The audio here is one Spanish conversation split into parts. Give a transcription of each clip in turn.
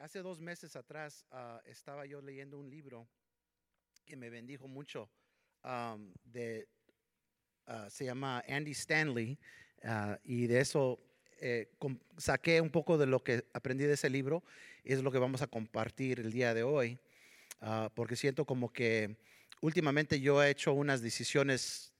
Hace dos meses atrás uh, estaba yo leyendo un libro que me bendijo mucho. De, uh, se llama Andy Stanley uh, y de eso eh, saqué un poco de lo que aprendí de ese libro y es lo que vamos a compartir el día de hoy, porque siento como que últimamente yo he hecho unas decisiones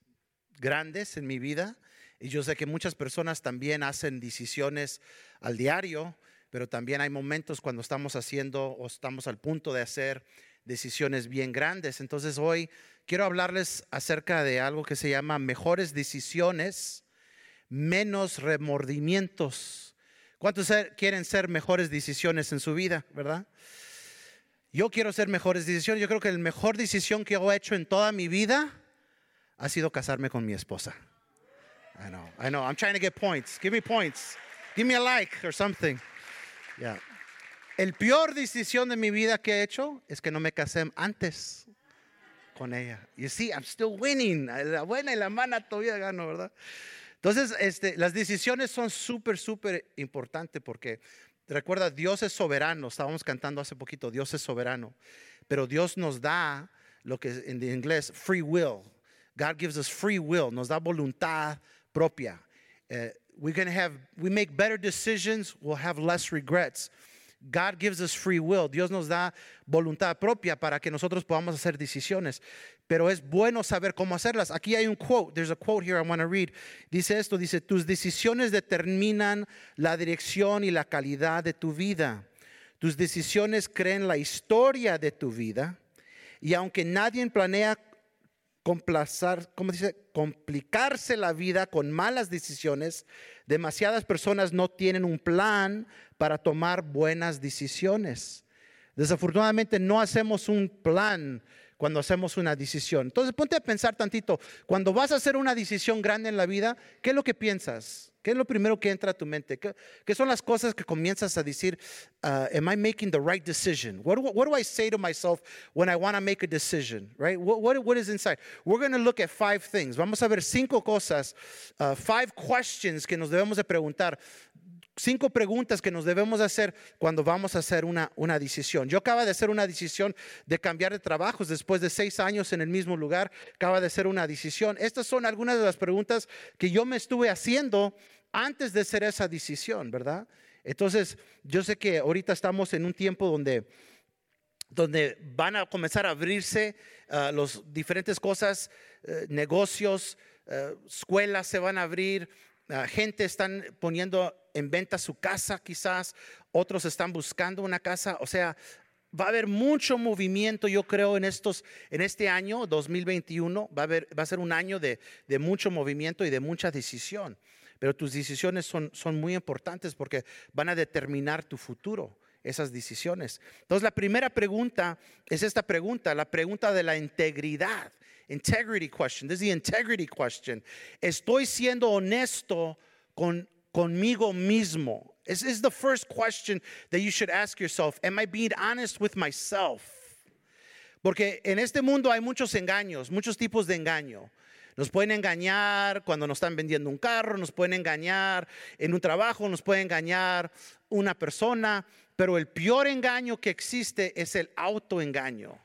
grandes en mi vida y yo sé que muchas personas también hacen decisiones al diario pero también hay momentos cuando estamos haciendo o estamos al punto de hacer decisiones bien grandes. Entonces hoy quiero hablarles acerca de algo que se llama mejores decisiones, menos remordimientos. ¿Cuántos quieren ser mejores decisiones en su vida, verdad? Yo quiero ser mejores decisiones. Yo creo que la mejor decisión que he hecho en toda mi vida ha sido casarme con mi esposa. I know, I know. I'm trying to get points. Give me points. Give me a like or something. Yeah. El peor decisión de mi vida que he hecho es que no me casé antes con ella. You see, I'm still winning. La buena y la mala todavía gano, ¿verdad? Entonces, este, las decisiones son súper, súper importantes porque, recuerda, Dios es soberano. Estábamos cantando hace poquito, Dios es soberano. Pero Dios nos da lo que en inglés, free will. God gives us free will, nos da voluntad propia. Eh, we're going to have, we make better decisions, we'll have less regrets. God gives us free will. Dios nos da voluntad propia para que nosotros podamos hacer decisiones. Pero es bueno saber cómo hacerlas. Aquí hay un quote. There's a quote here I want to read. Dice esto, dice, tus decisiones determinan la dirección y la calidad de tu vida. Tus decisiones creen la historia de tu vida. Y aunque nadie planea complacer, ¿cómo dice? complicarse la vida con malas decisiones, demasiadas personas no tienen un plan para tomar buenas decisiones. Desafortunadamente no hacemos un plan cuando hacemos una decisión. Entonces ponte a pensar tantito, cuando vas a hacer una decisión grande en la vida, ¿qué es lo que piensas? ¿Qué es lo primero que entra a tu mente? ¿Qué, son las cosas que comienzas a decir, uh, am I making the right decision? What, what, do I say to myself when I want to make a decision, right? What, what, what is inside? We're going to look at five things. Vamos a ver cinco cosas, uh, five questions que nos debemos de preguntar cinco preguntas que nos debemos hacer cuando vamos a hacer una, una decisión. Yo acaba de hacer una decisión de cambiar de trabajos después de seis años en el mismo lugar. Acaba de hacer una decisión. Estas son algunas de las preguntas que yo me estuve haciendo antes de hacer esa decisión, ¿verdad? Entonces, yo sé que ahorita estamos en un tiempo donde donde van a comenzar a abrirse las uh, los diferentes cosas, uh, negocios, uh, escuelas se van a abrir, gente están poniendo en venta su casa quizás, otros están buscando una casa, o sea, va a haber mucho movimiento, yo creo, en, estos, en este año 2021, va a, haber, va a ser un año de, de mucho movimiento y de mucha decisión, pero tus decisiones son, son muy importantes porque van a determinar tu futuro esas decisiones. Entonces la primera pregunta es esta pregunta, la pregunta de la integridad. Integrity question. This is the integrity question. Estoy siendo honesto con conmigo mismo. This is the first question that you should ask yourself. Am I being honest with myself? Porque en este mundo hay muchos engaños, muchos tipos de engaño. Nos pueden engañar cuando nos están vendiendo un carro, nos pueden engañar en un trabajo, nos pueden engañar una persona, pero el peor engaño que existe es el autoengaño.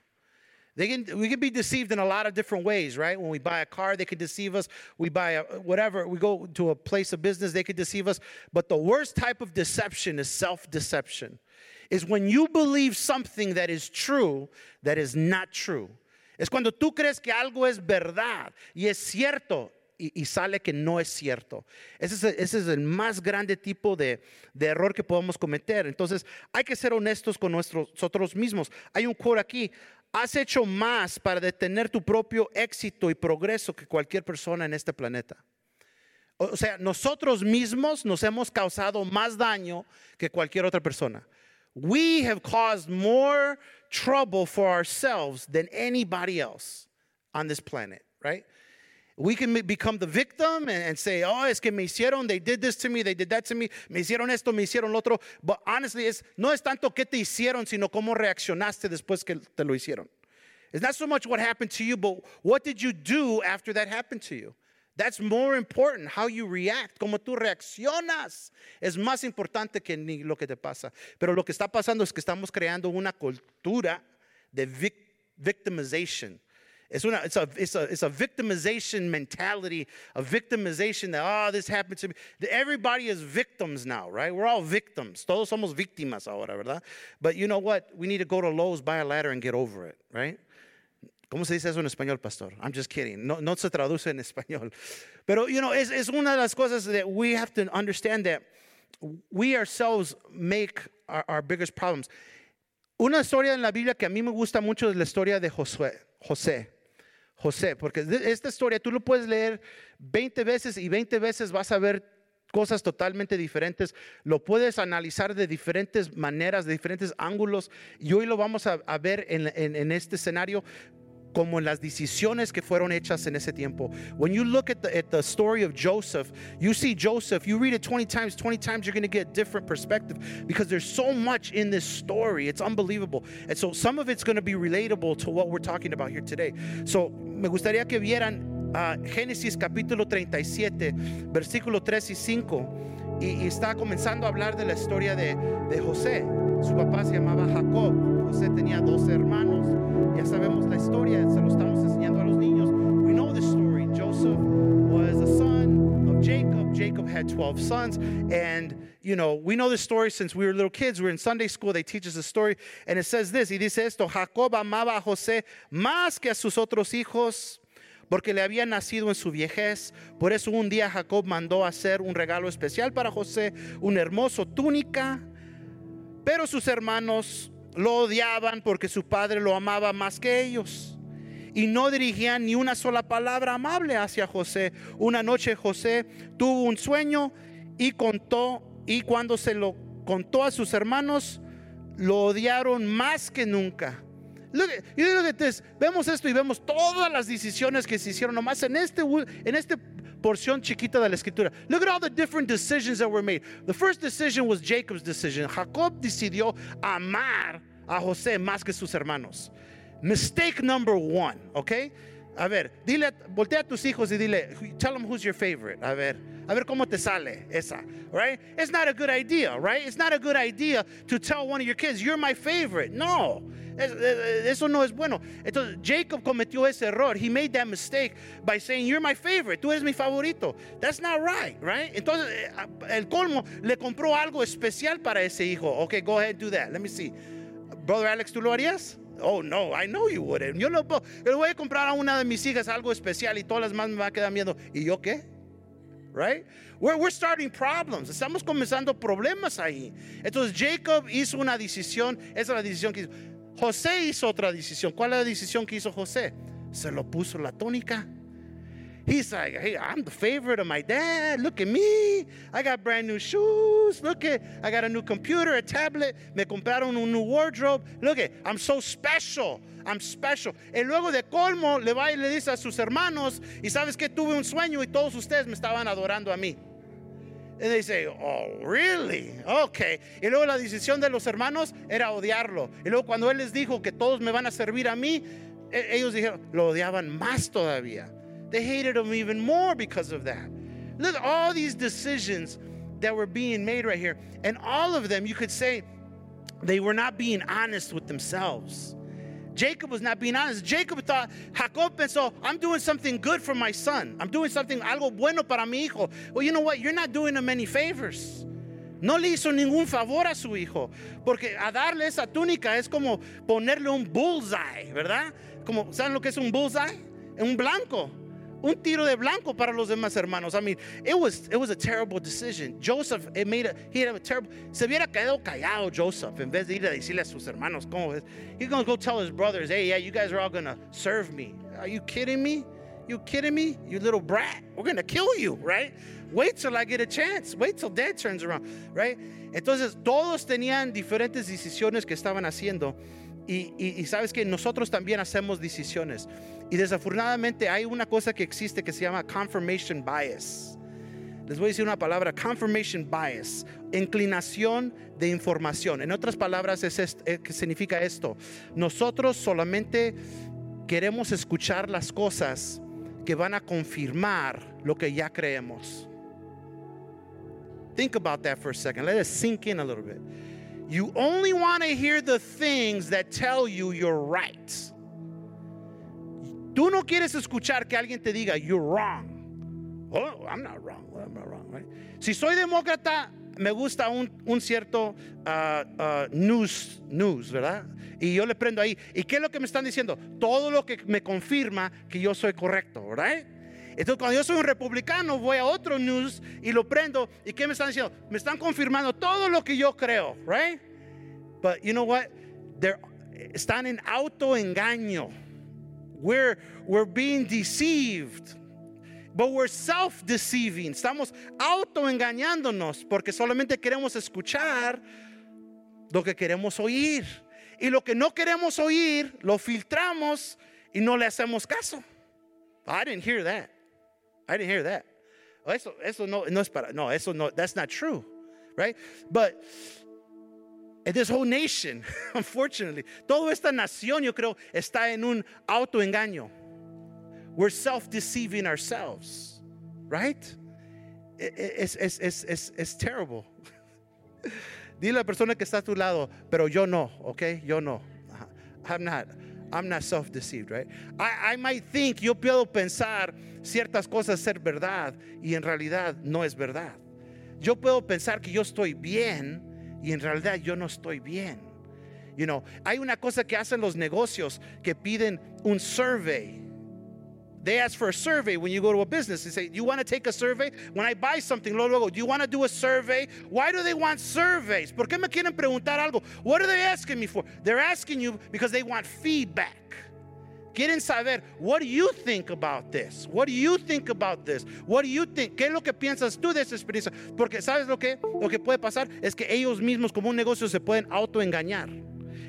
They can, we can be deceived in a lot of different ways, right? When we buy a car, they could deceive us. We buy a, whatever, we go to a place of business, they could deceive us. But the worst type of deception is self deception. Is when you believe something that is true that is not true. Es cuando tú crees que algo es verdad y es cierto y, y sale que no es cierto. Ese es, ese es el más grande tipo de, de, error que podemos cometer. Entonces hay que ser honestos con nuestros, nosotros mismos. Hay un quote aquí, has hecho más para detener tu propio éxito y progreso que cualquier persona en este planeta. O sea, nosotros mismos nos hemos causado más daño que cualquier otra persona. We have caused more trouble for ourselves than anybody else on this planet, right? We can become the victim and, and, say, oh, es que me hicieron, they did this to me, they did that to me, me hicieron esto, me hicieron lo otro. But honestly, es, no es tanto qué te hicieron, sino cómo reaccionaste después que te lo hicieron. It's not so much what happened to you, but what did you do after that happened to you? That's more important. How you react, cómo tú reaccionas, es más importante que ni lo que te pasa. Pero lo que está pasando es que estamos creando una cultura de victimization. It's, una, it's, a, it's, a, it's a victimization mentality, a victimization that, oh, this happened to me. Everybody is victims now, right? We're all victims. Todos somos víctimas ahora, ¿verdad? But you know what? We need to go to Lowe's, buy a ladder, and get over it, right? ¿Cómo se dice eso en español, pastor? I'm just kidding. No, no se traduce en español. Pero, you know, es, es una de las cosas that we have to understand that we ourselves make our, our biggest problems. Una historia en la Biblia que a mí me gusta mucho es la historia de Josué, José. José, porque esta historia tú lo puedes leer 20 veces y 20 veces vas a ver cosas totalmente diferentes, lo puedes analizar de diferentes maneras, de diferentes ángulos, y hoy lo vamos a, ver en, este escenario, como las decisiones que fueron hechas en ese tiempo. When you look at the, at the story of Joseph, you see Joseph, you read it 20 times, 20 times, you're going to get a different perspective because there's so much in this story. It's unbelievable. And so some of it's going to be relatable to what we're talking about here today. So me gustaría que vieran uh, Génesis capítulo 37, versículo 3 y 5. Y, y, está comenzando a hablar de la historia de, de José. Su papá se llamaba Jacob. José tenía dos hermanos. Ya sabemos la historia, se lo estamos enseñando a los niños. We know the story. Joseph was a son of Jacob. Jacob had 12 sons. And, you know, we know the story since we were little kids. We were in Sunday school. They teach us the story. And it says this. Y dice esto, Jacob amaba a José más que a sus otros hijos porque le había nacido en su viejez. Por eso un día Jacob mandó hacer un regalo especial para José, una hermosa túnica. Pero sus hermanos lo odiaban porque su padre lo amaba más que ellos. Y no dirigían ni una sola palabra amable hacia José. Una noche José tuvo un sueño y contó, y cuando se lo contó a sus hermanos, lo odiaron más que nunca. y Vemos esto y vemos todas las decisiones que se hicieron nomás en este, en este porción chiquita de la escritura. Look at all the different decisions that were made. The first decision was Jacob's decision. Jacob decidió amar a José más que sus hermanos. Mistake number one, okay? A ver, dile, voltea a tus hijos y dile, tell them who's your favorite. A ver, a ver cómo te sale esa, right? It's not a good idea, right? It's not a good idea to tell one of your kids, you're my favorite. No. Eso no es bueno. Entonces, Jacob cometió ese error. He made that mistake by saying, You're my favorite. Tú eres mi favorito. That's not right, right? Entonces, eh, el colmo le compró algo especial para ese hijo. Okay, go ahead, do that. Let me see. Brother Alex, ¿tú lo harías? Oh, no, I know you wouldn't. Yo no. Le voy a comprar a una de mis hijas algo especial y todas las más me va a quedar miedo. ¿Y yo qué? Right? We're, we're starting problems. Estamos comenzando problemas ahí. Entonces Jacob hizo una decisión. Esa es la decisión que hizo. José hizo otra decisión. ¿Cuál es la decisión que hizo José? Se lo puso la tónica. He's like, hey, I'm the favorite of my dad. Look at me. I got brand new shoes. Look at, I got a new computer, a tablet. Me compraron un new wardrobe. Look at, I'm so special. I'm special. Y luego de colmo le va y le dice a sus hermanos, y sabes que tuve un sueño y todos ustedes me estaban adorando a mí. And they say, oh, really? Okay. Y luego la decisión de los hermanos era odiarlo. Y luego cuando él les dijo que todos me van a servir a mí, e, ellos dijeron, lo odiaban más todavía. They hated him even more because of that. Look at all these decisions that were being made right here. And all of them, you could say, they were not being honest with themselves. Jacob was not being honest. Jacob thought, Jacob pensó, I'm doing something good for my son. I'm doing something, algo bueno para mi hijo. Well, you know what? You're not doing him any favors. No le hizo ningún favor a su hijo, porque a darle esa túnica es como ponerle un bullseye, ¿verdad? Como, ¿saben lo que es un bullseye? Un blanco. Un tiro de blanco para los demás hermanos. I mean, it was, it was a terrible decision. Joseph, it made a, he had a terrible, se hubiera quedado callado Joseph en vez de ir a decirle a sus hermanos, ¿cómo es? He's going to go tell his brothers, hey, yeah, you guys are all going to serve me. Are you kidding me? You kidding me? You little brat. We're going to kill you, right? Wait till I get a chance. Wait till dad turns around, right? Entonces, todos tenían diferentes decisiones que estaban haciendo. Y, sabes que nosotros también hacemos decisiones. Y desafortunadamente hay una cosa que existe que se llama confirmation bias. Les voy a decir una palabra, confirmation bias, inclinación de información. En otras palabras, es eh, ¿qué significa esto? Nosotros solamente queremos escuchar las cosas que van a confirmar lo que ya creemos. Think about that for a second. Let it sink in a little bit. You only want to hear the things that tell you you're right. Tú no quieres escuchar que alguien te diga, you're wrong. Oh, I'm not wrong. I'm not wrong, right? Si soy demócrata, me gusta un, un cierto uh, uh, news, news, ¿verdad? Y yo le prendo ahí. ¿Y qué es lo que me están diciendo? Todo lo que me confirma que yo soy correcto, ¿verdad? Entonces, cuando yo soy un republicano, voy a otro news y lo prendo. ¿Y qué me están diciendo? Me están confirmando todo lo que yo creo, right? But you know what? They're, están en autoengaño. We're, we're being deceived. But we're self-deceiving. Estamos autoengañándonos porque solamente queremos escuchar lo que queremos oír. Y lo que no queremos oír, lo filtramos y no le hacemos caso. I didn't hear that. I didn't hear that. Oh, eso, eso no, no es para, no, eso no, that's not true, right? But in this whole nation, unfortunately, toda esta nación, yo creo, está en un autoengaño. We're self-deceiving ourselves, right? It's, it's, it's, it's, it's terrible. Dile a la persona que está a tu lado, pero yo no, okay? Yo no. I'm not. I'm not self-deceived, right? I, I might think, yo puedo pensar ciertas cosas ser verdad y en realidad no es verdad. Yo puedo pensar que yo estoy bien y en realidad yo no estoy bien. You know, hay una cosa que hacen los negocios que piden un survey. They ask for a survey when you go to a business. They say, Do you want to take a survey? When I buy something, luego, do you want to do a survey? Why do they want surveys? ¿Por qué me quieren preguntar algo? What are they asking me for? They're asking you because they want feedback. Quieren saber, what do you think about this? What do you think about this? What do you think? ¿Qué es lo que piensas tú de esa experiencia? Porque sabes lo que lo que puede pasar es que ellos mismos como un negocio se pueden autoengañar.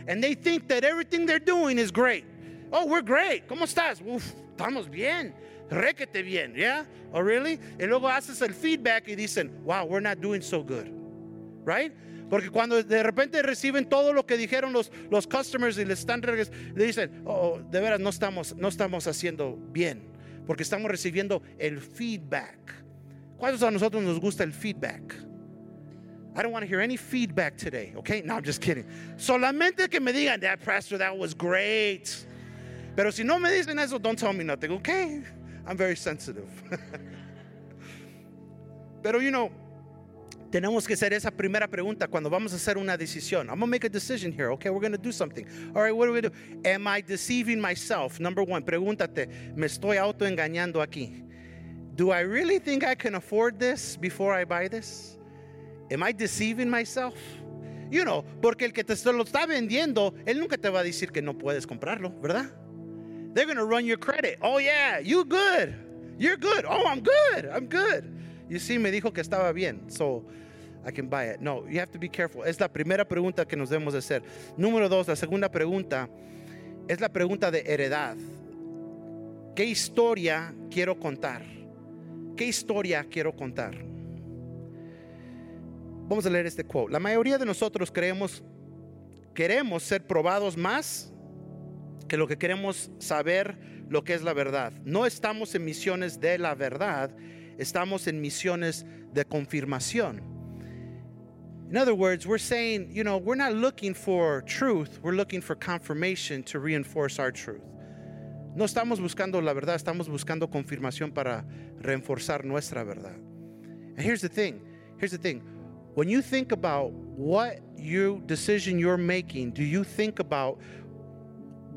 And they think that everything they're doing is great. Oh, we're great. ¿Cómo estás? Uf, estamos bien. Requete bien, ¿yeah? Oh, really? Y luego haces el feedback y dicen, wow, we're not doing so good. Right? Porque cuando de repente reciben todo lo que dijeron los, los customers y les están le dicen, oh, oh, de veras no estamos, no estamos haciendo bien, porque estamos recibiendo el feedback. ¿Cuántos a nosotros nos gusta el feedback? I don't want to hear any feedback today, okay? No, I'm just kidding. Solamente que me digan, that pastor, that was great. Pero si no me dicen eso, don't tell me nothing, okay? I'm very sensitive. Pero, you know, tenemos que hacer esa primera pregunta cuando vamos a hacer una decisión. I'm going to make a decision here. Okay, we're going to do something. All right, what do we do? Am I deceiving myself? Number one, pregúntate, ¿me estoy autoengañando aquí? Do I really think I can afford this before I buy this? Am I deceiving myself? You know, porque el que te lo está vendiendo, él nunca te va a decir que no puedes comprarlo, ¿verdad? They're going to run your credit. Oh, yeah, you good. You're good. Oh, I'm good. I'm good. You see, me dijo que estaba bien. So, I can buy it. No, you have to be careful. Es la primera pregunta que nos debemos de hacer. Número dos, la segunda pregunta es la pregunta de heredad. ¿Qué historia quiero contar? ¿Qué historia quiero contar? Vamos a leer este quote. La mayoría de nosotros creemos, queremos ser probados más que lo que queremos saber lo que es la verdad. No estamos en misiones de la verdad, estamos en misiones de confirmación. In other words, we're saying, you know, we're not looking for truth, we're looking for confirmation to reinforce our truth. No estamos buscando la verdad, estamos buscando confirmación para reforzar nuestra verdad. And here's the thing, here's the thing. When you think about what you decision you're making, do you think about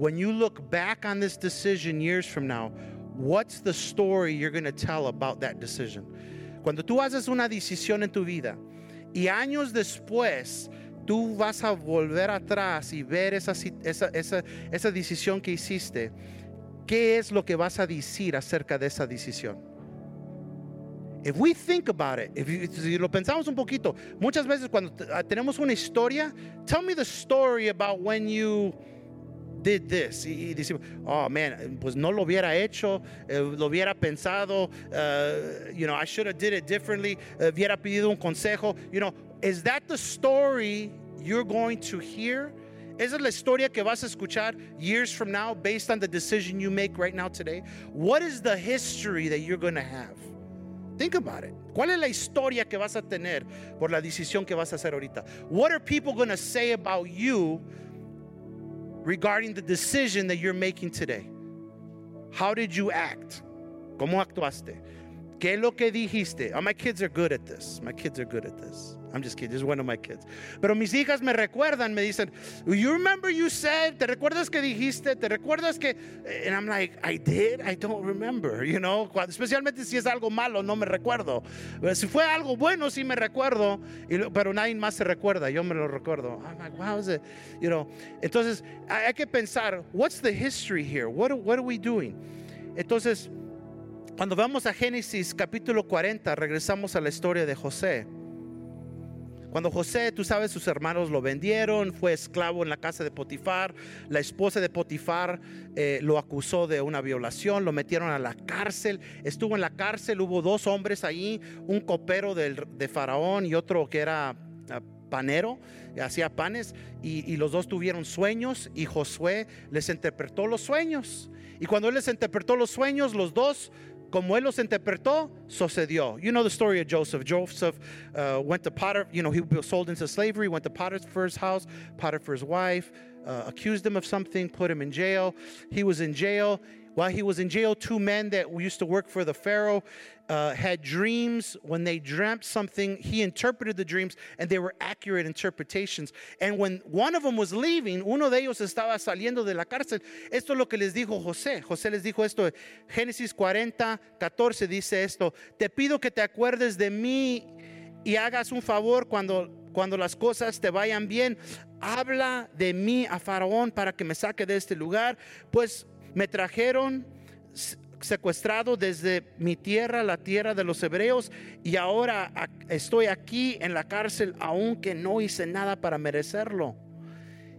when you look back on this decision years from now, what's the story you're going to tell about that decision? Cuando tú haces una decisión en tu vida, Y años después, tú vas a volver atrás y ver esa, esa, esa, esa decisión que hiciste. ¿Qué es lo que vas a decir acerca de esa decisión? If we think about it, if you, si lo pensamos un poquito, muchas veces cuando ah, tenemos una historia, tell me the story about when you did this. Y, decimos, oh man, pues no lo hubiera hecho, eh, lo hubiera pensado, uh, you know, I should have did it differently, uh, hubiera pedido un consejo. You know, is that the story you're going to hear? esa es la historia que vas a escuchar years from now based on the decision you make right now today. What is the history that you're going to have? Think about it. ¿Cuál es la historia que vas a tener por la decisión que vas a hacer ahorita? What are people going to say about you regarding the decision that you're making today? How did you act? ¿Cómo actuaste? ¿Qué lo que dijiste? Oh, my kids are good at this. My kids are good at this. I'm just kidding. This is one of my kids. Pero mis hijas me recuerdan, me dicen, you remember you said, ¿te recuerdas que dijiste? ¿Te recuerdas que? And I'm like, I did? I don't remember, you know? especialmente si es algo malo, no me recuerdo. Si fue algo bueno, sí me recuerdo, pero nadie más se recuerda, yo me lo recuerdo. I'm like, wow, is it? You know? Entonces, hay que pensar, what's the history here? What, what are we doing? Entonces, cuando vamos a Génesis capítulo 40, regresamos a la historia de José. Cuando José, tú sabes, sus hermanos lo vendieron, fue esclavo en la casa de Potifar, la esposa de Potifar eh, lo acusó de una violación, lo metieron a la cárcel, estuvo en la cárcel, hubo dos hombres ahí, un copero de Faraón y otro que era ah, panero, hacía panes, y, y, los dos tuvieron sueños y Josué les interpretó los sueños. Y cuando él les interpretó los sueños, los dos como él los interpretó, sucedió. You know the story of Joseph. Joseph uh, went to Potiphar, you know, he was sold into slavery, went to Potiphar's house, Potiphar's wife uh, accused him of something, put him in jail. He was in jail. While he was in jail, two men that used to work for the Pharaoh uh, had dreams. When they dreamt something, he interpreted the dreams, and they were accurate interpretations. And when one of them was leaving, uno de ellos estaba saliendo de la cárcel. Esto es lo que les dijo José. José les dijo esto. Génesis 40, 14 dice esto. Te pido que te acuerdes de mí y hagas un favor cuando, cuando las cosas te vayan bien. Habla de mí a Faraón para que me saque de este lugar, pues me trajeron secuestrado desde mi tierra, la tierra de los hebreos, y ahora estoy aquí en la cárcel, aunque no hice nada para merecerlo.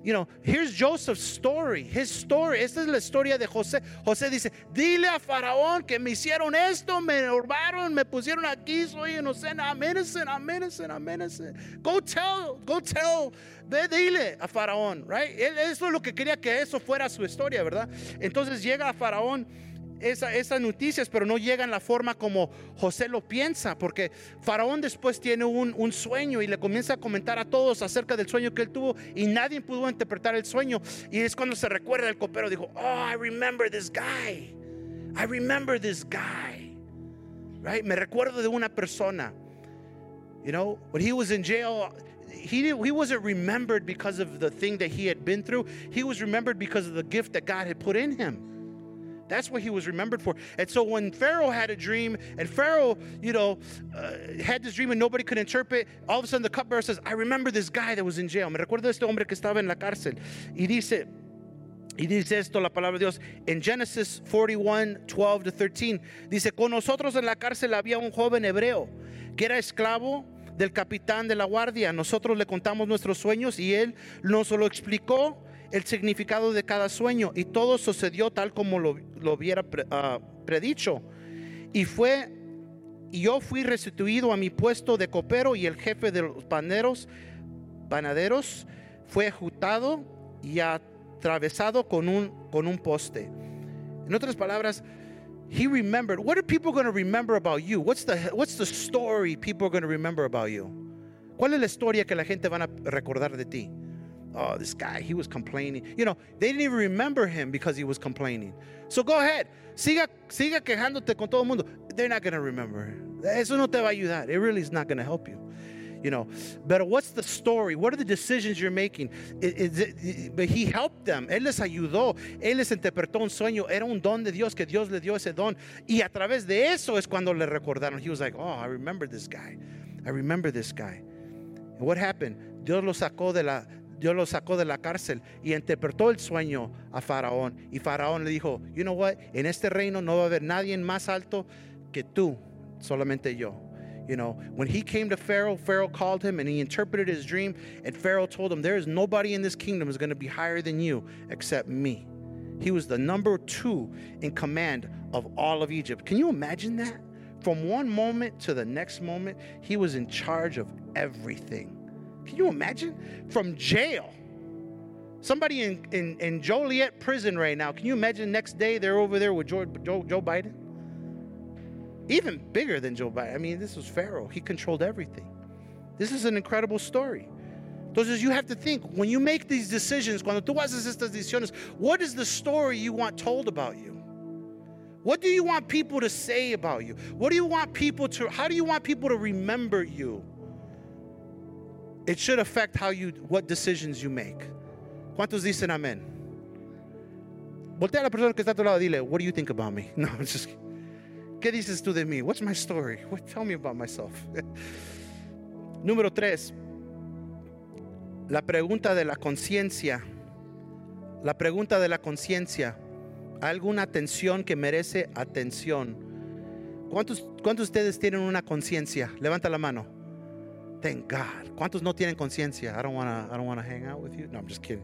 You know, here's Joseph's story. His story. Esta es la historia de José. José dice, dile a Faraón que me hicieron esto, me robaron, me pusieron aquí, soy inocente. I'm innocent, I'm innocent, I'm innocent. Go tell, go tell. Ve, dile a Faraón, right? Él, eso es lo que quería que eso fuera su historia, ¿verdad? Entonces llega a Faraón esas noticias, pero no llegan la forma como José lo piensa, porque Faraón después tiene un, un, sueño y le comienza a comentar a todos acerca del sueño que él tuvo y nadie pudo interpretar el sueño. Y es cuando se recuerda el copero, dijo, oh, I remember this guy. I remember this guy. Right? Me recuerdo de una persona. You know, when he was in jail, he, he wasn't remembered because of the thing that he had been through. He was remembered because of the gift that God had put in him. That's what he was remembered for. And so when Pharaoh had a dream, and Pharaoh, you know, uh, had this dream and nobody could interpret, all of a sudden the cupbearer says, I remember this guy that was in jail. Me recuerdo este hombre que estaba en la cárcel. Y dice, Y dice esto la palabra de Dios en Genesis 41, 12 to 13. Dice, con nosotros en la cárcel había un joven hebreo que era esclavo del capitán de la guardia. Nosotros le contamos nuestros sueños y él nos lo explicó el significado de cada sueño y todo sucedió tal como lo, lo hubiera ah, predicho. Y fue, yo fui restituido a mi puesto de copero y el jefe de los paneros, panaderos fue ejecutado y atravesado con un, con un poste. En otras palabras, he remembered. What are people going to remember about you? What's the, what's the story people are going to remember about you? ¿Cuál es la historia que la gente van a recordar de ti? Oh, this guy, he was complaining. You know, they didn't even remember him because he was complaining. So go ahead, siga, siga quejándote con todo el mundo. They're not going to remember. Eso no te va a ayudar. It really is not going to help you. You know, but what's the story? What are the decisions you're making? It, but he helped them. Él les ayudó. Él les interpretó un sueño. Era un don de Dios que Dios le dio ese don. Y a través de eso es cuando le recordaron. He was like, oh, I remember this guy. I remember this guy. And what happened? Dios lo sacó de la, Dios lo sacó de la cárcel y interpretó el sueño a Faraón. Y Faraón le dijo, you know what, en este reino no va a haber nadie más alto que tú, solamente yo. You know, when he came to Pharaoh, Pharaoh called him and he interpreted his dream. And Pharaoh told him, There is nobody in this kingdom is going to be higher than you except me. He was the number two in command of all of Egypt. Can you imagine that? From one moment to the next moment, he was in charge of everything. Can you imagine? From jail, Somebody in, in, in Joliet prison right now. Can you imagine next day they're over there with Joe, Joe, Joe Biden? Even bigger than Joe Biden. I mean, this was Pharaoh. He controlled everything. This is an incredible story. Entonces, you have to think when you make these decisions, cuando tú haces estas decisiones, what is the story you want told about you? What do you want people to say about you? What do you want people to, how do you want people to remember you? It should affect how you, what decisions you make. ¿Cuántos dicen amén? Voltea a la persona que está a tu lado dile, what do you think about me? No, just, ¿qué dices tú de mí? What's my story? What, tell me about myself. Número tres, la pregunta de la conciencia. La pregunta de la conciencia. ¿Alguna atención que merece atención? ¿Cuántos, ¿Cuántos de ustedes tienen una conciencia? Levanta la mano. Thank God. ¿Cuántos no tienen conciencia? I don't want to I don't wanna hang out with you. No, I'm just kidding.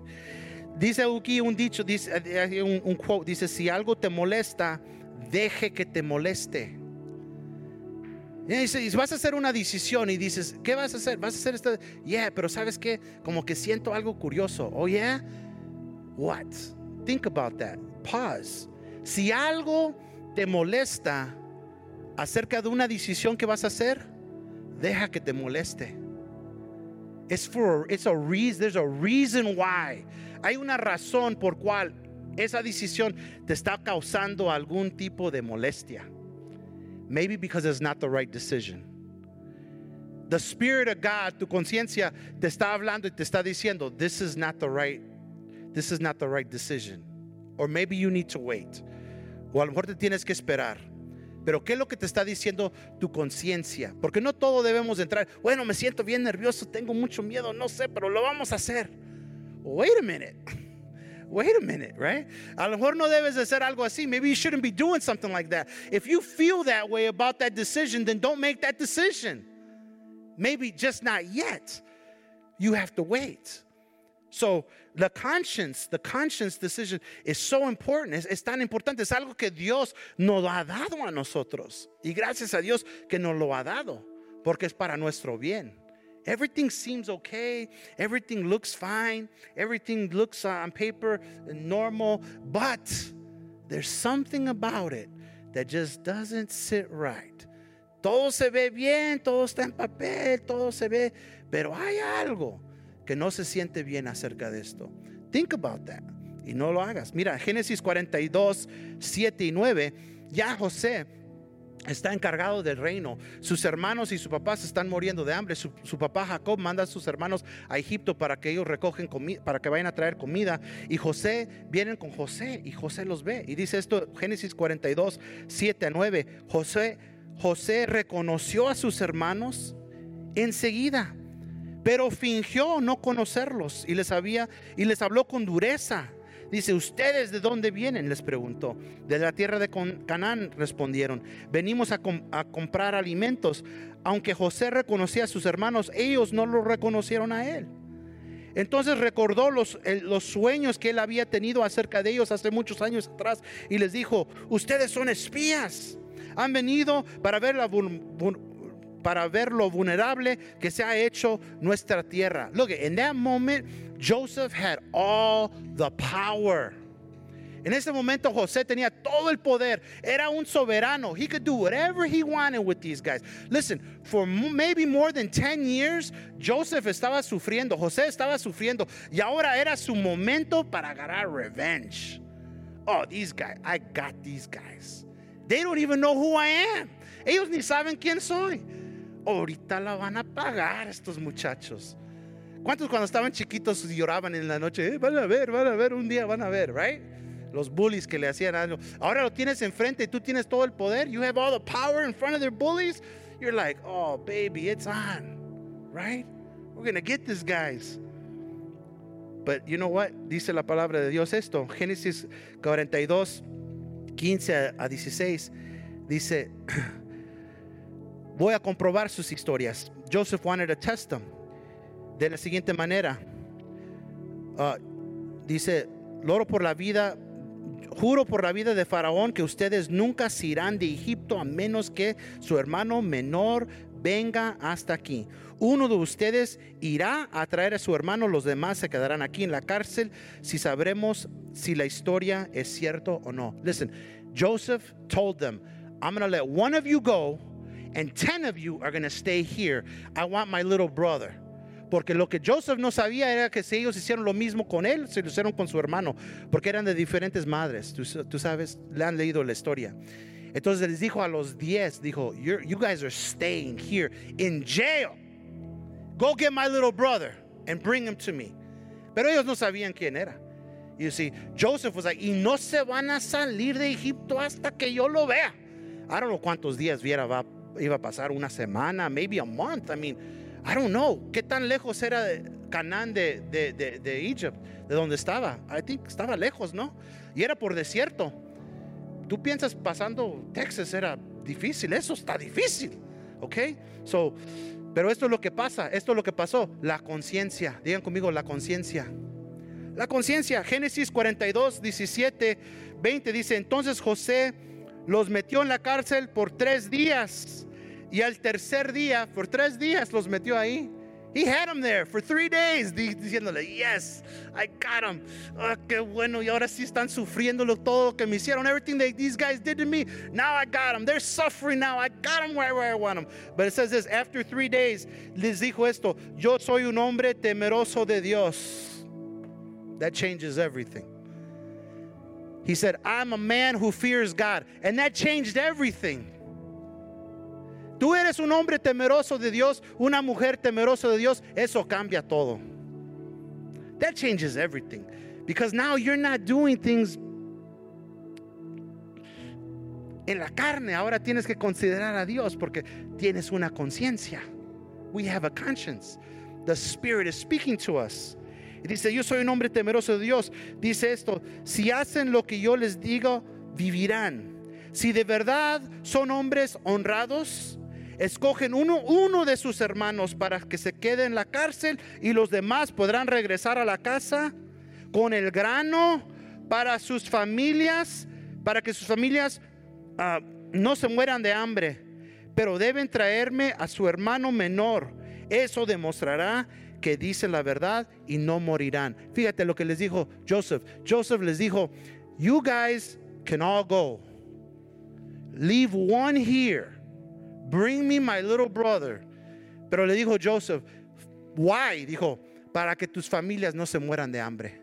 Dice aquí un dicho, dice, un, un quote, dice, si algo te molesta, deje que te moleste. Y dice, vas a hacer una decisión y dices, ¿qué vas a hacer? Vas a hacer esto. Yeah, pero ¿sabes qué? Como que siento algo curioso. Oh, yeah? What? Think about that. Pause. Si algo te molesta acerca de una decisión que vas a hacer, deja que te moleste. It's for it's a reason, there's a reason why. Hay una razón por cual esa decisión te está causando algún tipo de molestia. Maybe because it's not the right decision. The Spirit of God, tu conciencia, te está hablando y te está diciendo, this is not the right, this is not the right decision. Or maybe you need to wait. O a lo mejor te tienes que esperar. Pero ¿qué es lo que te está diciendo tu conciencia? Porque no todo debemos entrar. Bueno, me siento bien nervioso, tengo mucho miedo, no sé, pero lo vamos a hacer. Wait a minute. wait a minute, right? A lo mejor no debes de hacer algo así. Maybe you shouldn't be doing something like that. If you feel that way about that decision, then don't make that decision. Maybe just not yet. You have to wait. So, the conscience, the conscience decision is so important, es, es, tan importante, es algo que Dios nos ha dado a nosotros. Y gracias a Dios que nos lo ha dado, porque es para nuestro bien. Everything seems okay. Everything looks fine. Everything looks uh, on paper normal. But there's something about it that just doesn't sit right. Todo se ve bien, todo está en papel, todo se ve, pero hay algo que no se siente bien acerca de esto. Think about that. Y no lo hagas. Mira, Génesis 42, 7 y 9, ya José está encargado del reino. Sus hermanos y su papá se están muriendo de hambre. Su, papá Jacob manda a sus hermanos a Egipto para que ellos recogen comida, para que vayan a traer comida. Y José vienen con José y José los ve. Y dice esto, Génesis 42, 7 a 9. José, José reconoció a sus hermanos enseguida, pero fingió no conocerlos y les había y les habló con dureza. Dice, ¿ustedes de dónde vienen? Les preguntó. De la tierra de Canaán respondieron. Venimos a, com a, comprar alimentos. Aunque José reconocía a sus hermanos, ellos no lo reconocieron a él. Entonces recordó los sueños que él había tenido acerca de ellos hace muchos años atrás y les dijo, ustedes son espías. Han venido para ver la para ver lo vulnerable que se ha hecho nuestra tierra. Look, in that moment, Joseph had all the power. En ese momento José tenía todo el poder. Era un soberano. He could do whatever he wanted with these guys. Listen, for maybe more than 10 years, Joseph estaba sufriendo. José estaba sufriendo. Y ahora era su momento para ganar revenge. Oh, these guys. I got these guys. They don't even know who I am. Ellos ni saben quién soy. Ahorita la van a pagar estos muchachos. ¿Cuántos cuando estaban chiquitos lloraban en la noche? Eh, van a ver, van a ver, un día van a ver, right? Los bullies que le hacían algo. Ahora lo tienes enfrente y tú tienes todo el poder. You have all the power in front of their bullies. You're like, oh, baby, it's on, right? We're going to get these guys. But you know what? Dice la palabra de Dios esto. Génesis 42, 15 a 16. Dice, voy a comprobar sus historias. Joseph wanted to test them de la siguiente manera. Uh, dice, loro por la vida, juro por la vida de Faraón que ustedes nunca se irán de Egipto a menos que su hermano menor venga hasta aquí. Uno de ustedes irá a traer a su hermano, los demás se quedarán aquí en la cárcel si sabremos si la historia es cierto o no. Listen, Joseph told them, I'm going to let one of you go and 10 of you are going to stay here. I want my little brother. Porque lo que Joseph no sabía era que si ellos hicieron lo mismo con él, se lo hicieron con su hermano, porque eran de diferentes madres. Tú, tú sabes, le han leído la historia. Entonces les dijo a los 10, dijo, you guys are staying here in jail. Go get my little brother and bring him to me. Pero ellos no sabían quién era. You see, Joseph was like, y no se van a salir de Egipto hasta que yo lo vea. I don't know cuántos días viera va, iba a pasar, una semana, maybe a month. I mean, I don't know. ¿Qué tan lejos era Canaán de, de, de, de Egypt, de donde estaba? I think estaba lejos, ¿no? Y era por desierto. Tú piensas pasando Texas era difícil, eso está difícil, ¿ok? So, pero esto es lo que pasa, esto es lo que pasó, la conciencia. Digan conmigo, la conciencia. La conciencia, Génesis 42, 17, 20 dice, entonces José los metió en la cárcel por tres días y al tercer día, por tres días los metió ahí. He had them there for three days, diciéndole, yes, I got them. Oh, qué bueno. Y ahora sí están sufriendo todo lo que me hicieron. Everything that these guys did to me, now I got them. They're suffering now. I got them where, where I want them. But it says this, after three days, les dijo esto, yo soy un hombre temeroso de Dios. That changes everything. He said, I'm a man who fears God. And that changed everything. Tú eres un hombre temeroso de Dios, una mujer temerosa de Dios, eso cambia todo. That changes everything. Because now you're not doing things en la carne, ahora tienes que considerar a Dios porque tienes una conciencia. We have a conscience. The Spirit is speaking to us. Y dice, yo soy un hombre temeroso de Dios. Dice esto, si hacen lo que yo les digo, vivirán. Si de verdad son hombres honrados, escogen uno, uno de sus hermanos para que se quede en la cárcel y los demás podrán regresar a la casa con el grano para sus familias, para que sus familias uh, no se mueran de hambre. Pero deben traerme a su hermano menor. Eso demostrará que dicen la verdad y no morirán. Fíjate lo que les dijo Joseph. Joseph les dijo, you guys can all go. Leave one here. Bring me my little brother. Pero le dijo Joseph, why? Dijo, para que tus familias no se mueran de hambre.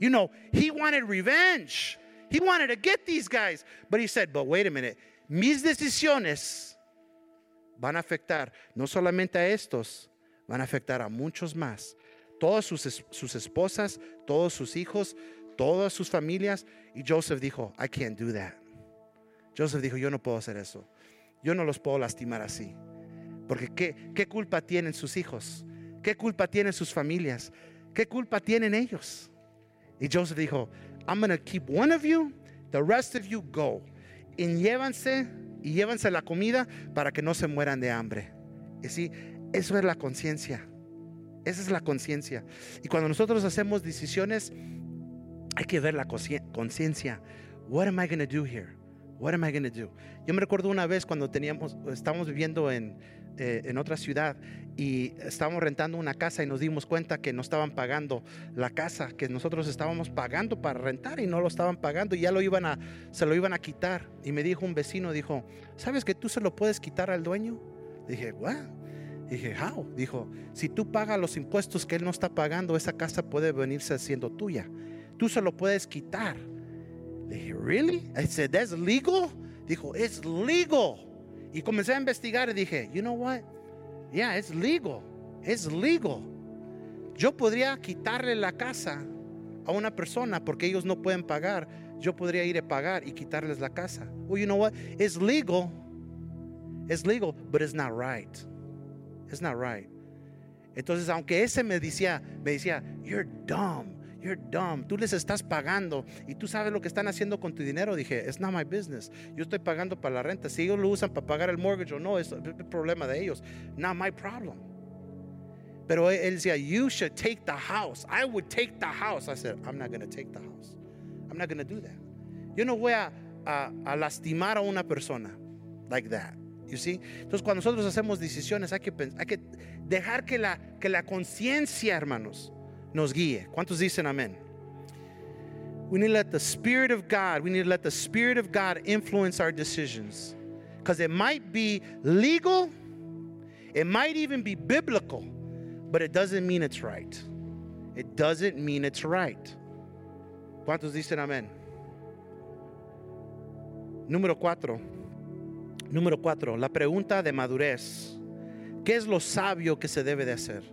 You know, he wanted revenge. He wanted to get these guys. But he said, but wait a minute, mis decisiones van a afectar no solamente a estos, van a afectar a muchos más. Todas sus, sus esposas, todos sus hijos, todas sus familias. Y Joseph dijo, I can't do that. Joseph dijo, yo no puedo hacer eso. Yo no los puedo lastimar así. Porque ¿qué, qué culpa tienen sus hijos? ¿Qué culpa tienen sus familias? ¿Qué culpa tienen ellos? Y Joseph dijo, I'm going to keep one of you, the rest of you go. Y llévanse y llévanse la comida para que no se mueran de hambre. Y sí, eso es la conciencia. Esa es la conciencia. Y cuando nosotros hacemos decisiones, hay que ver la conciencia. What am I going to do here? What am I going to do? Yo me recuerdo una vez cuando teníamos, estábamos viviendo en, eh, en otra ciudad y estábamos rentando una casa y nos dimos cuenta que no estaban pagando la casa que nosotros estábamos pagando para rentar y no lo estaban pagando y ya lo iban a, se lo iban a quitar. Y me dijo un vecino, dijo, ¿sabes que tú se lo puedes quitar al dueño? Dije, ¿what? Dije, how? Dijo, si tú pagas los impuestos que él no está pagando, esa casa puede venirse siendo tuya. Tú se lo puedes quitar. Dije, ¿really? I said, ¿that's legal? Dijo, it's legal. Y comencé a investigar y dije, you know what? Yeah, it's legal. It's legal. Yo podría quitarle la casa a una persona porque ellos no pueden pagar. Yo podría ir a pagar y quitarles la casa. Well, you know what? It's legal. It's legal, but it's not right. It's not right. Entonces, aunque ese me decía, me decía, you're dumb. You're dumb. Tú les estás pagando y tú sabes lo que están haciendo con tu dinero. Dije, it's not my business. Yo estoy pagando para la renta. Si ellos lo usan para pagar el mortgage o no, es el problema de ellos. Not my problem. Pero él decía, you should take the house. I would take the house. I said, I'm not going to take the house. I'm not going to do that. Yo no voy a, a, a lastimar a una persona like that. You see? Entonces, cuando nosotros hacemos decisiones, hay que, hay que dejar que la, que la conciencia, hermanos, nos guíe. ¿Cuántos dicen amén? We need to let the Spirit of God, we need to let the Spirit of God influence our decisions. Because it might be legal, it might even be biblical, but it doesn't mean it's right. It doesn't mean it's right. ¿Cuántos dicen amén? Número cuatro. Número cuatro, la pregunta de madurez. ¿Qué es lo sabio que se debe de hacer?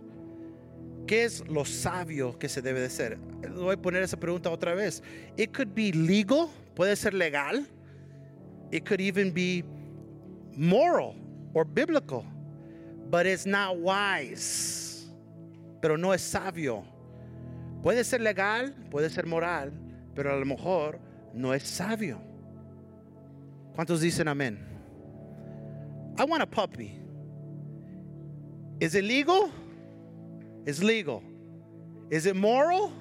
¿Qué es lo sabio que se debe de hacer? Voy a poner esa pregunta otra vez. It could be legal, puede ser legal. It could even be moral or biblical, but it's not wise. Pero no es sabio. Puede ser legal, puede ser moral, pero a lo mejor no es sabio. ¿Cuántos dicen amén? I want a puppy. Is it legal? It's legal. Is it moral?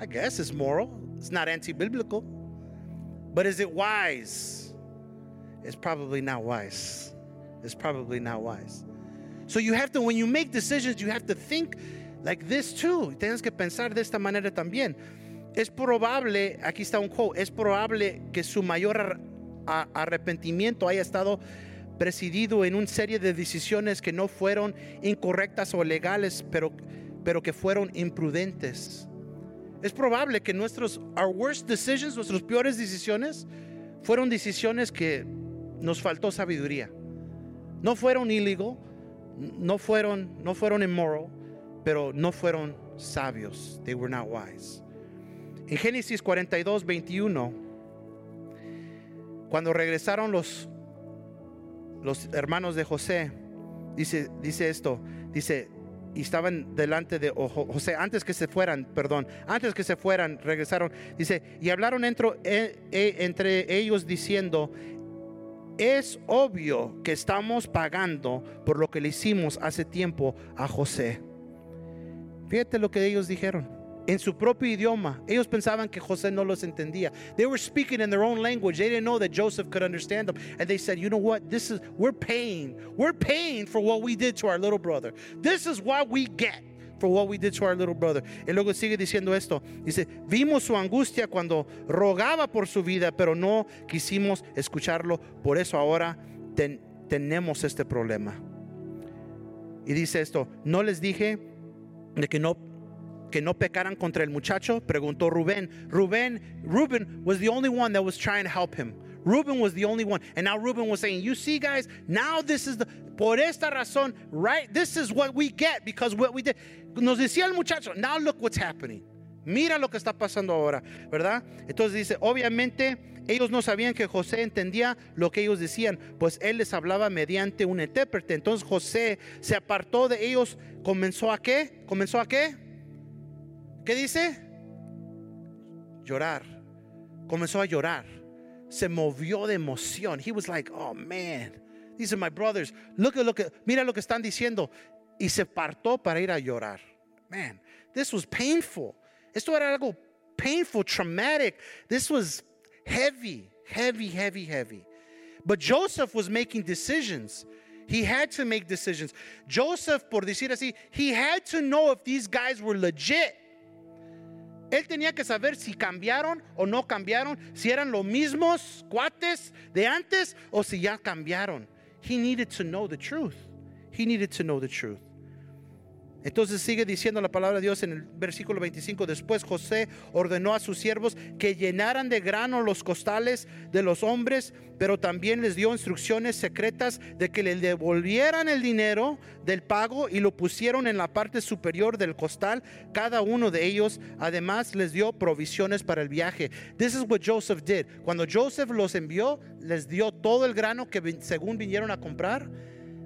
I guess it's moral. It's not anti biblical. But is it wise? It's probably not wise. It's probably not wise. So you have to, when you make decisions, you have to think like this too. Tienes que pensar de esta manera también. Es probable, aquí está un quote, es probable que su mayor arrepentimiento haya estado presidido en una serie de decisiones que no fueron incorrectas o legales, pero, pero que fueron imprudentes. Es probable que nuestros our worst decisions, nuestras peores decisiones, fueron decisiones que nos faltó sabiduría. No fueron ilegal, no fueron, no fueron immoral, pero no fueron sabios. They were not wise. En Génesis 42, 21, cuando regresaron los, los hermanos de José, dice, dice esto, dice, y estaban delante de José, antes que se fueran, perdón, antes que se fueran, regresaron, dice, y hablaron entre, eh, entre ellos diciendo, es obvio que estamos pagando por lo que le hicimos hace tiempo a José. Fíjate lo que ellos dijeron. En su propio idioma. Ellos pensaban que José no los entendía. They were speaking in their own language. They didn't know that Joseph could understand them. And they said, you know what? This is, we're paying. We're paying for what we did to our little brother. This is what we get for what we did to our little brother. Y luego sigue diciendo esto. Dice, vimos su angustia cuando rogaba por su vida, pero no quisimos escucharlo. Por eso ahora tenemos este problema. Y dice esto, no les dije de que no que no pecaran contra el muchacho? Preguntó Rubén. Rubén, Reuben was the only one that was trying to help him. Reuben was the only one. And now Reuben was saying, You see, guys, now this is the, por esta razón, right? This is what we get because what we did. Nos decía el muchacho, now look what's happening. Mira lo que está pasando ahora, ¿verdad? Entonces dice, obviamente ellos no sabían que José entendía lo que ellos decían, pues él les hablaba mediante un intérprete. Entonces José se apartó de ellos, comenzó a qué? ¿Comenzó a qué? ¿Qué dice? Llorar. Comenzó a llorar. Se movió de emoción. He was like, oh man, these are my brothers. Look at, look at, mira lo que están diciendo. Y se apartó para ir a llorar. Man, this was painful. Esto era algo painful, traumatic. This was heavy, heavy, heavy, heavy. But Joseph was making decisions. He had to make decisions. Joseph, por decir así, he had to know if these guys were legit. Él tenía que saber si cambiaron o no cambiaron, si eran los mismos cuates de antes o si ya cambiaron. He needed to know the truth. He needed to know the truth. Entonces sigue diciendo la palabra de Dios en el versículo 25. Después José ordenó a sus siervos que llenaran de grano los costales de los hombres, pero también les dio instrucciones secretas de que le devolvieran el dinero del pago y lo pusieron en la parte superior del costal, cada uno de ellos. Además les dio provisiones para el viaje. This is what Joseph did. Cuando Joseph los envió, les dio todo el grano que según vinieron a comprar.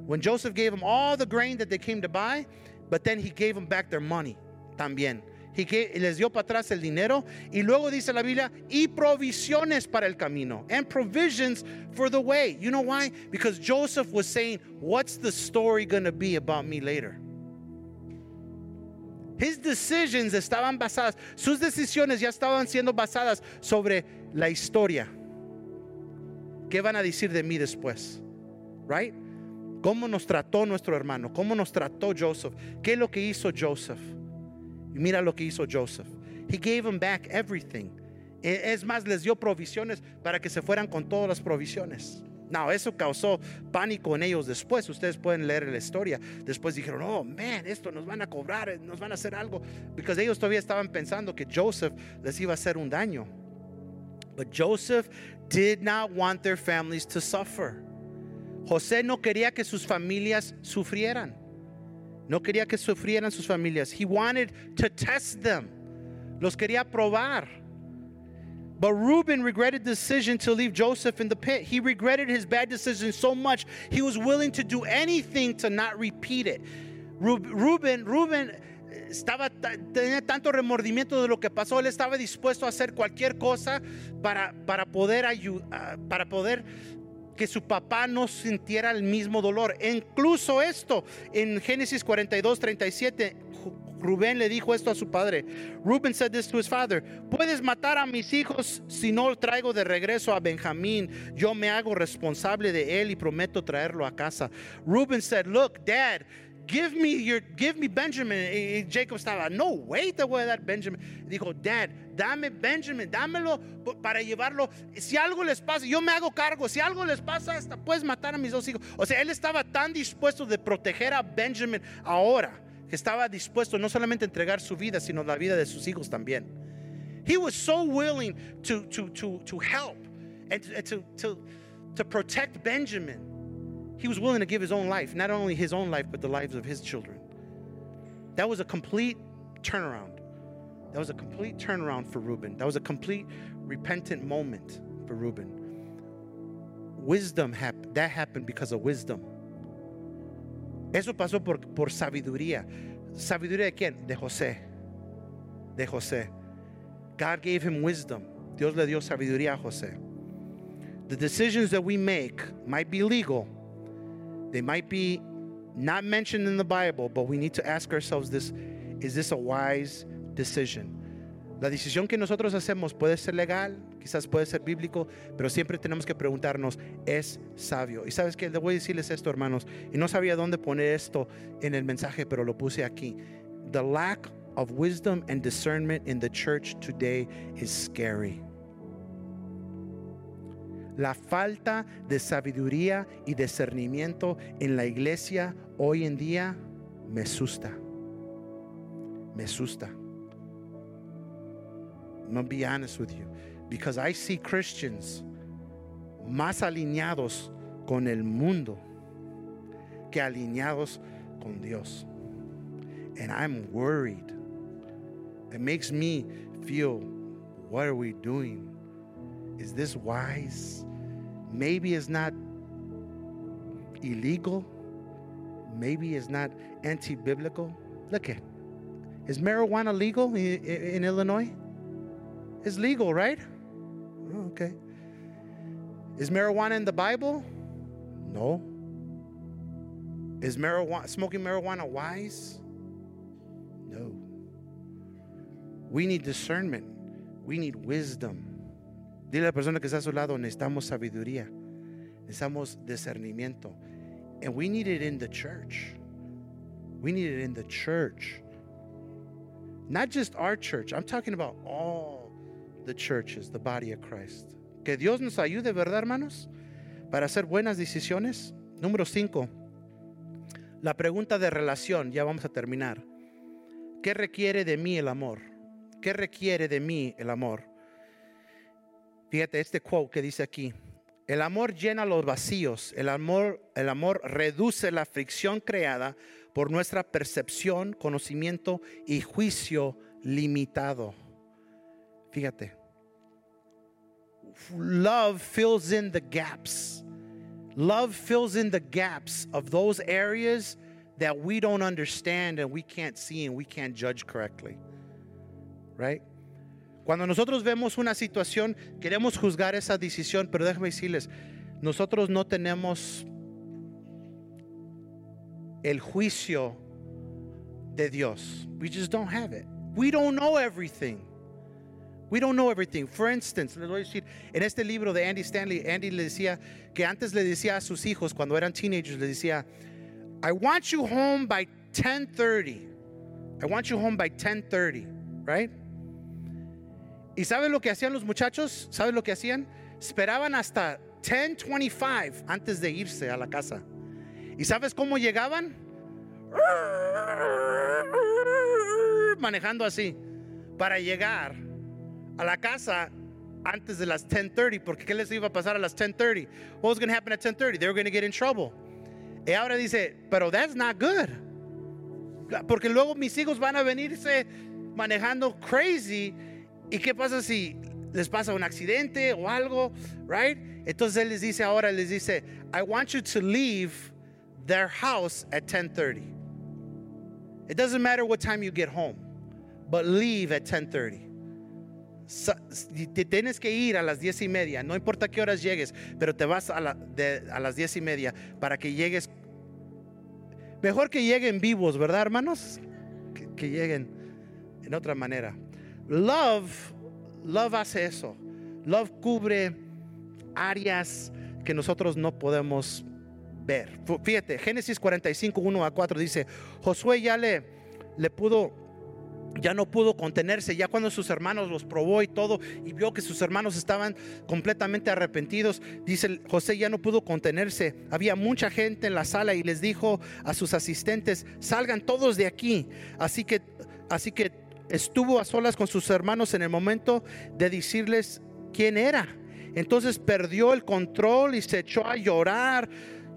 When Joseph gave them all the grain that they came to buy, But then he gave them back their money también. He gave, les dio para atrás el dinero y luego dice la Biblia y provisiones para el camino and provisions for the way. You know why? Because Joseph was saying, "What's the story going to be about me later?" His decisions estaban basadas, sus decisiones ya estaban siendo basadas sobre la historia. ¿Qué van a decir de mí después? right? ¿Cómo nos trató nuestro hermano? ¿Cómo nos trató Joseph? ¿Qué es lo que hizo Joseph? Mira lo que hizo Joseph. He gave him back everything. E, es más, les dio provisiones para que se fueran con todas las provisiones. No, eso causó pánico en ellos después. Ustedes pueden leer la historia. Después dijeron, oh, man, esto nos van a cobrar, nos van a hacer algo. Porque ellos todavía estaban pensando que Joseph les iba a hacer un daño. But Joseph did not want their families to suffer. José no quería que sus familias sufrieran. No quería que sufrieran sus familias. He wanted to test them. Los quería probar. But Reuben regretted the decision to leave Joseph in the pit. He regretted his bad decision so much, he was willing to do anything to not repeat it. Reuben, Reuben estaba, tenía tanto remordimiento de lo que pasó, él estaba dispuesto a hacer cualquier cosa para, para poder ayudar, para poder que su papá no sintiera el mismo dolor. E incluso esto, en Génesis 42, 37, Rubén le dijo esto a su padre. Reuben said this to his father. Puedes matar a mis hijos si no traigo de regreso a Benjamín. Yo me hago responsable de él y prometo traerlo a casa. Reuben said, look, dad, give me your, give me Benjamin. Jacob estaba, no way te voy a dar Benjamin. Dijo, dad, dame Benjamin, dámelo para llevarlo. Si algo les pasa, yo me hago cargo. Si algo les pasa, hasta puedes matar a mis dos hijos. O sea, él estaba tan dispuesto de proteger a Benjamin ahora que estaba dispuesto no solamente a entregar su vida, sino la vida de sus hijos también. He was so willing to, to, to, to help and to, to, to protect Benjamin. He was willing to give his own life, not only his own life, but the lives of his children. That was a complete turnaround. That was a complete turnaround for Reuben. That was a complete repentant moment for Reuben. Wisdom happened. That happened because of wisdom. Eso pasó por, por sabiduría. ¿Sabiduría de quién? De José. De José. God gave him wisdom. Dios le dio sabiduría a José. The decisions that we make might be legal. They might be not mentioned in the Bible, but we need to ask ourselves this is this a wise decision? La decisión que nosotros hacemos puede ser legal, quizás puede ser bíblico, pero siempre tenemos que preguntarnos, ¿es sabio? Y sabes que le voy a decirles esto, hermanos, y no sabía dónde poner esto en el mensaje, pero lo puse aquí. The lack of wisdom and discernment in the church today is scary. La falta de sabiduría y discernimiento en la iglesia hoy en día me asusta. Me asusta. I'm going to be honest with you. Because I see Christians más alineados con el mundo que alineados con Dios. And I'm worried. It makes me feel, what are we doing? Is this wise? Maybe it's not illegal. Maybe it's not anti biblical. Look at is marijuana legal in, in Illinois? It's legal, right? Oh, okay. Is marijuana in the Bible? No. Is marijuana smoking marijuana wise? No. We need discernment. We need wisdom. Dile a la persona que está a su lado, necesitamos sabiduría. Necesitamos discernimiento. And we need it in the church. We need it in the church. Not just our church. I'm talking about all the churches, the body of Christ. Que Dios nos ayude, ¿verdad, hermanos? Para hacer buenas decisiones. Número 5. La pregunta de relación, ya vamos a terminar. ¿Qué requiere de mí el amor? ¿Qué requiere de mí el amor? Fíjate este quote que dice aquí. El amor llena los vacíos, el amor, el amor reduce la fricción creada por nuestra percepción, conocimiento y juicio limitado. Fíjate. Love fills in the gaps. Love fills in the gaps of those areas that we don't understand and we can't see and we can't judge correctly. Right? Cuando nosotros vemos una situación, queremos juzgar esa decisión, pero déjame decirles, nosotros no tenemos el juicio de Dios. We just don't have it. We don't know everything. We don't know everything. For instance, les voy a decir, en este libro de Andy Stanley, Andy le decía que antes le decía a sus hijos cuando eran teenagers, le decía, I want you home by 10:30. I want you home by 10:30, right? ¿Y saben lo que hacían los muchachos? ¿Saben lo que hacían? Esperaban hasta 10:25 antes de irse a la casa. ¿Y sabes cómo llegaban? Manejando así para llegar a la casa antes de las 10:30 porque qué les iba a pasar a las 10:30? What was going to happen at 10:30? They were going to get in trouble. Y ahora dice, pero that's not good. Porque luego mis hijos van a venirse manejando crazy. ¿Y qué pasa si les pasa un accidente o algo? Right? Entonces él les dice ahora, les dice, I want you to leave their house at 10:30. It doesn't matter what time you get home, but leave at 10:30. Sa- Te tienes que ir a las diez y media, no importa qué horas llegues, pero te vas a, la- de- a las diez y media para que llegues. Mejor que lleguen vivos, ¿verdad, hermanos? Que, que lleguen en otra manera. Love, love hace eso. Love cubre áreas que nosotros no podemos ver. Fíjate, Génesis 45, 1 a 4 dice, Josué ya le, le pudo ya no pudo contenerse, ya cuando sus hermanos los probó y todo, y vio que sus hermanos estaban completamente arrepentidos, dice José ya no pudo contenerse, había mucha gente en la sala y les dijo a sus asistentes, salgan todos de aquí, así que, así que estuvo a solas con sus hermanos en el momento de decirles quién era, entonces perdió el control y se echó a llorar,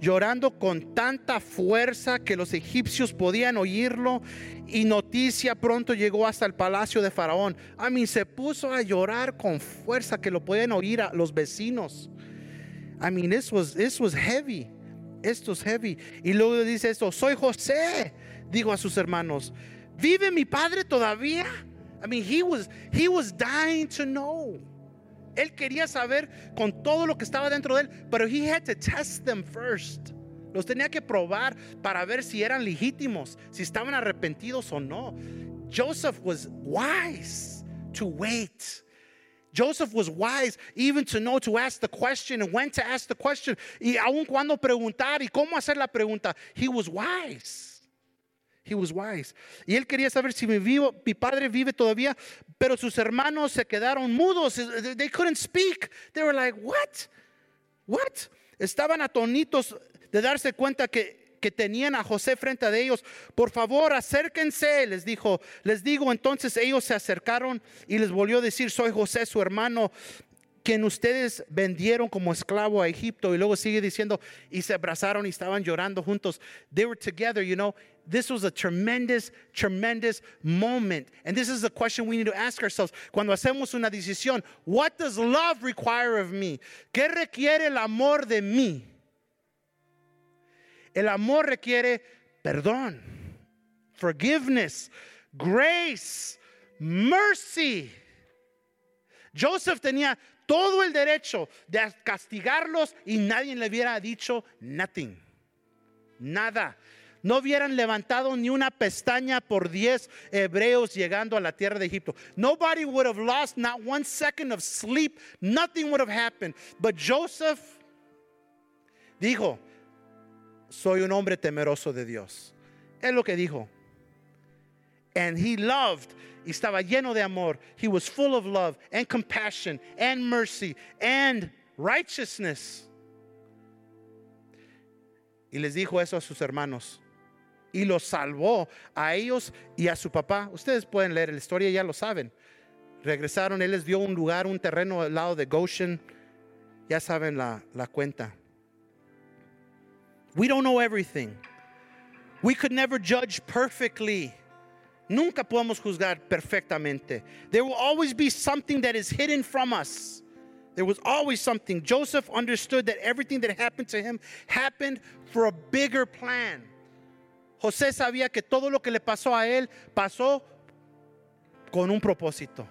llorando con tanta fuerza que los egipcios podían oírlo y noticia pronto llegó hasta el palacio de Faraón. A mí se puso a llorar con fuerza que lo podían oír a los vecinos. I mean, this was, this was heavy. Esto es heavy. Y luego dice esto, soy José, digo a sus hermanos, ¿vive mi padre todavía? I mean, he was, he was dying to know. Él quería saber con todo lo que estaba dentro de él, pero he had to test them first. Los tenía que probar para ver si eran legítimos, si estaban arrepentidos o no. Joseph was wise to wait. Joseph was wise even to know to ask the question and when to ask the question y aun cuando preguntar y cómo hacer la pregunta. He was wise. He was wise. Y él quería saber si mi, vivo, mi padre vive todavía, pero sus hermanos se quedaron mudos. They couldn't speak. They were like, what? What? Estaban atonitos de darse cuenta que, que tenían a José frente a ellos. Por favor, acérquense, les dijo. Les digo, entonces ellos se acercaron y les volvió a decir, soy José, su hermano, quien ustedes vendieron como esclavo a Egipto. Y luego sigue diciendo, y se abrazaron y estaban llorando juntos. They were together, you know. This was a tremendous, tremendous moment. And this is the question we need to ask ourselves. Cuando hacemos una decisión, what does love require of me? ¿Qué requiere el amor de mí? El amor requiere perdón, forgiveness, grace, mercy. Joseph tenía todo el derecho de castigarlos y nadie le hubiera dicho nothing. Nada. No hubieran levantado ni una pestaña por diez hebreos llegando a la tierra de Egipto. Nobody would have lost not one second of sleep. Nothing would have happened. But Joseph dijo, soy un hombre temeroso de Dios. Es lo que dijo. And he loved, y estaba lleno de amor. He was full of love and compassion and mercy and righteousness. Y les dijo eso a sus hermanos. Y los salvó a ellos y a su papá. Ustedes pueden leer la historia, ya lo saben. Regresaron, él les dio un lugar, un terreno al lado de Goshen. Ya saben la, la cuenta. We don't know everything. We could never judge perfectly. Nunca podemos juzgar perfectamente. There will always be something that is hidden from us. There was always something. Joseph understood that everything that happened to him happened for a bigger plan. José sabía que todo lo que le pasó a él pasó con un propósito.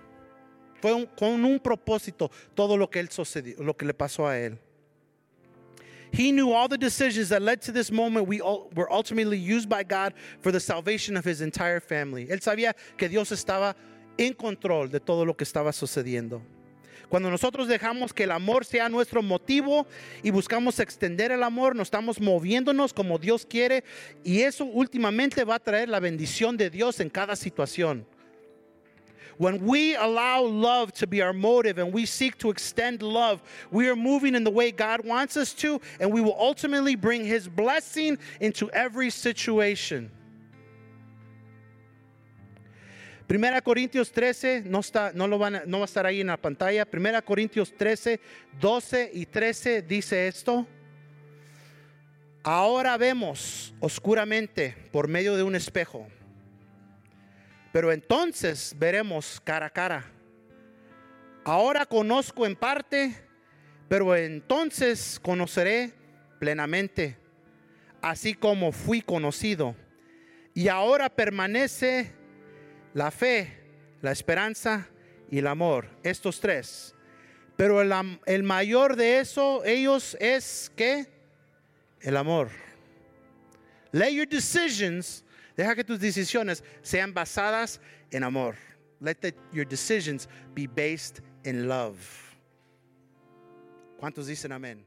Fue con un propósito todo lo que, él sucedió, lo que le pasó a él. He knew all the decisions that led to this moment were ultimately used by God for the salvation of his entire family. Él sabía que Dios estaba en control de todo lo que estaba sucediendo. Cuando nosotros dejamos que el amor sea nuestro motivo y buscamos extender el amor, nos estamos moviéndonos como Dios quiere y eso últimamente va a traer la bendición de Dios en cada situación. When we allow love to be our motive and we seek to extend love, we are moving in the way God wants us to, and we will ultimately bring His blessing into every situation. Primera Corintios 13, no, está, no, lo van no va a estar ahí en la pantalla. Primera Corintios 13, 12 y 13 dice esto. Ahora vemos oscuramente por medio de un espejo pero entonces veremos cara a cara. Ahora conozco en parte, pero entonces conoceré plenamente, así como fui conocido. Y ahora permanece la fe, la esperanza y el amor, estos tres. Pero el, el mayor de eso, ellos es que el amor. Let your decisions Deja que tus decisiones sean basadas en amor. Let your decisions be based in love. ¿Cuántos dicen amén?